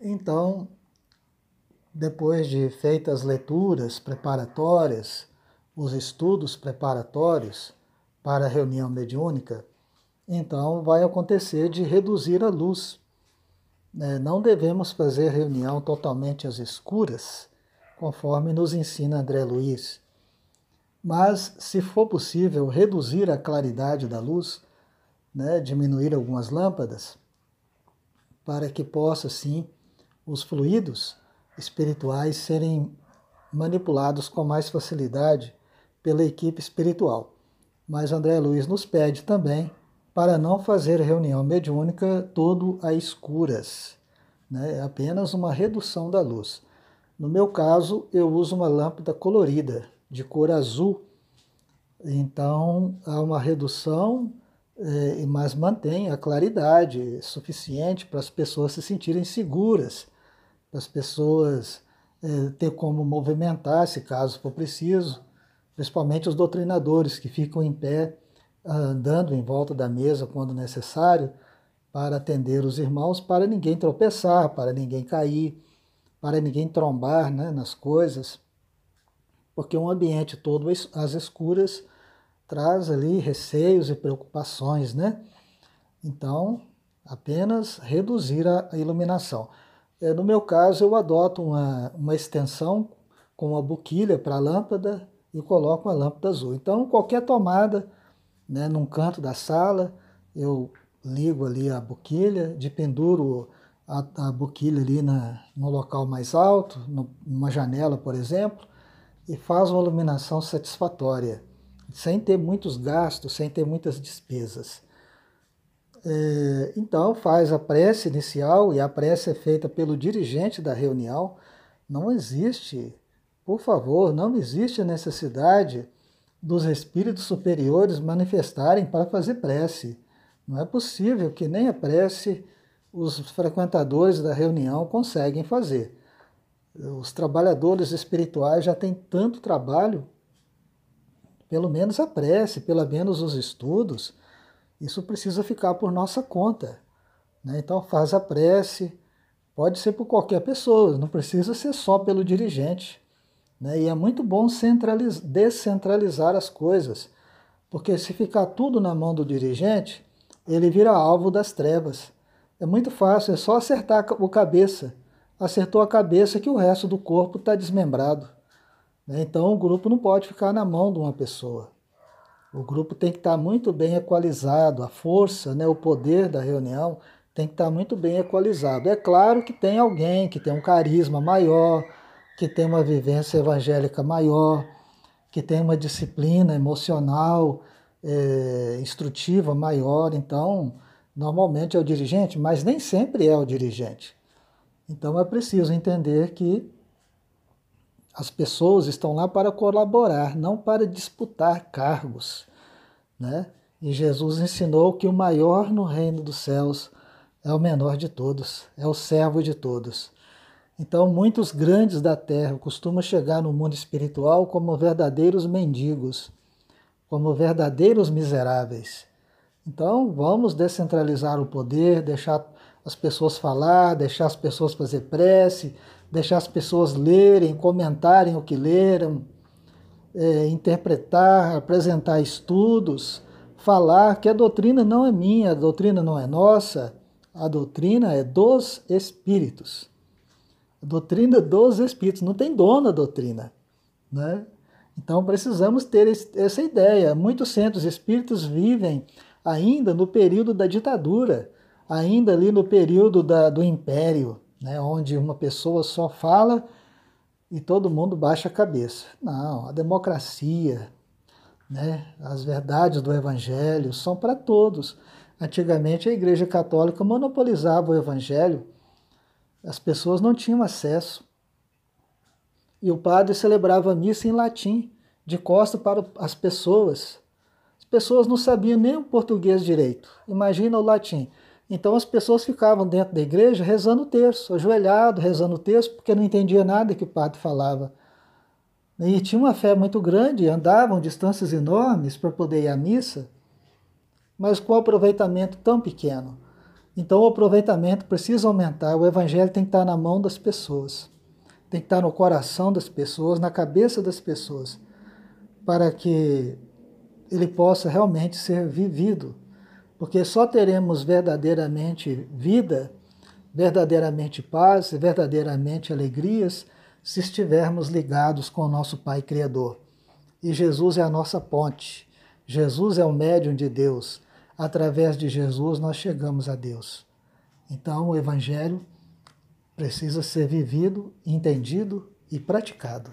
Então, depois de feitas as leituras preparatórias, os estudos preparatórios para a reunião mediúnica, então vai acontecer de reduzir a luz. É, não devemos fazer reunião totalmente às escuras, conforme nos ensina André Luiz. Mas, se for possível, reduzir a claridade da luz, né, diminuir algumas lâmpadas, para que possa, sim, os fluidos espirituais serem manipulados com mais facilidade pela equipe espiritual. Mas André Luiz nos pede também para não fazer reunião mediúnica todo a escuras, né? é apenas uma redução da luz. No meu caso, eu uso uma lâmpada colorida, de cor azul, então há uma redução, é, mas mantém a claridade suficiente para as pessoas se sentirem seguras, as pessoas é, ter como movimentar-se caso for preciso, principalmente os doutrinadores que ficam em pé andando em volta da mesa quando necessário, para atender os irmãos, para ninguém tropeçar, para ninguém cair, para ninguém trombar né, nas coisas, porque um ambiente todo às escuras traz ali receios e preocupações, né? Então, apenas reduzir a iluminação. É, no meu caso, eu adoto uma, uma extensão com uma boquilha para a lâmpada e coloco a lâmpada azul. Então, qualquer tomada né, num canto da sala, eu ligo ali a boquilha, de penduro a, a boquilha ali na, no local mais alto, no, numa janela, por exemplo, e faz uma iluminação satisfatória, sem ter muitos gastos, sem ter muitas despesas. É, então faz a prece inicial e a prece é feita pelo dirigente da reunião. Não existe, por favor, não existe a necessidade dos espíritos superiores manifestarem para fazer prece. Não é possível que nem a prece os frequentadores da reunião conseguem fazer. Os trabalhadores espirituais já têm tanto trabalho, pelo menos a prece, pelo menos os estudos, isso precisa ficar por nossa conta. Né? Então faz a prece, pode ser por qualquer pessoa, não precisa ser só pelo dirigente. Né? E é muito bom descentralizar as coisas, porque se ficar tudo na mão do dirigente, ele vira alvo das trevas. É muito fácil, é só acertar o cabeça. Acertou a cabeça que o resto do corpo está desmembrado. Né? Então o grupo não pode ficar na mão de uma pessoa. O grupo tem que estar muito bem equalizado, a força, né, o poder da reunião tem que estar muito bem equalizado. É claro que tem alguém que tem um carisma maior, que tem uma vivência evangélica maior, que tem uma disciplina emocional, é, instrutiva maior. Então, normalmente é o dirigente, mas nem sempre é o dirigente. Então, é preciso entender que as pessoas estão lá para colaborar, não para disputar cargos. Né? E Jesus ensinou que o maior no reino dos céus é o menor de todos, é o servo de todos. Então, muitos grandes da terra costumam chegar no mundo espiritual como verdadeiros mendigos, como verdadeiros miseráveis. Então, vamos descentralizar o poder, deixar as pessoas falar, deixar as pessoas fazer prece, deixar as pessoas lerem, comentarem o que leram, é, interpretar, apresentar estudos, falar que a doutrina não é minha, a doutrina não é nossa, a doutrina é dos espíritos. Doutrina dos Espíritos, não tem dono a doutrina. Né? Então precisamos ter essa ideia. Muitos centros espíritos vivem ainda no período da ditadura, ainda ali no período da, do império, né? onde uma pessoa só fala e todo mundo baixa a cabeça. Não, a democracia, né? as verdades do Evangelho são para todos. Antigamente a Igreja Católica monopolizava o Evangelho as pessoas não tinham acesso. E o padre celebrava a missa em latim, de costa para as pessoas. As pessoas não sabiam nem o português direito. Imagina o latim. Então as pessoas ficavam dentro da igreja rezando o terço, ajoelhado, rezando o terço, porque não entendia nada que o padre falava. E tinha uma fé muito grande, andavam distâncias enormes para poder ir à missa, mas com aproveitamento tão pequeno. Então o aproveitamento precisa aumentar, o evangelho tem que estar na mão das pessoas, tem que estar no coração das pessoas, na cabeça das pessoas, para que ele possa realmente ser vivido. Porque só teremos verdadeiramente vida, verdadeiramente paz, verdadeiramente alegrias, se estivermos ligados com o nosso Pai Criador. E Jesus é a nossa ponte. Jesus é o médium de Deus. Através de Jesus nós chegamos a Deus. Então o Evangelho precisa ser vivido, entendido e praticado.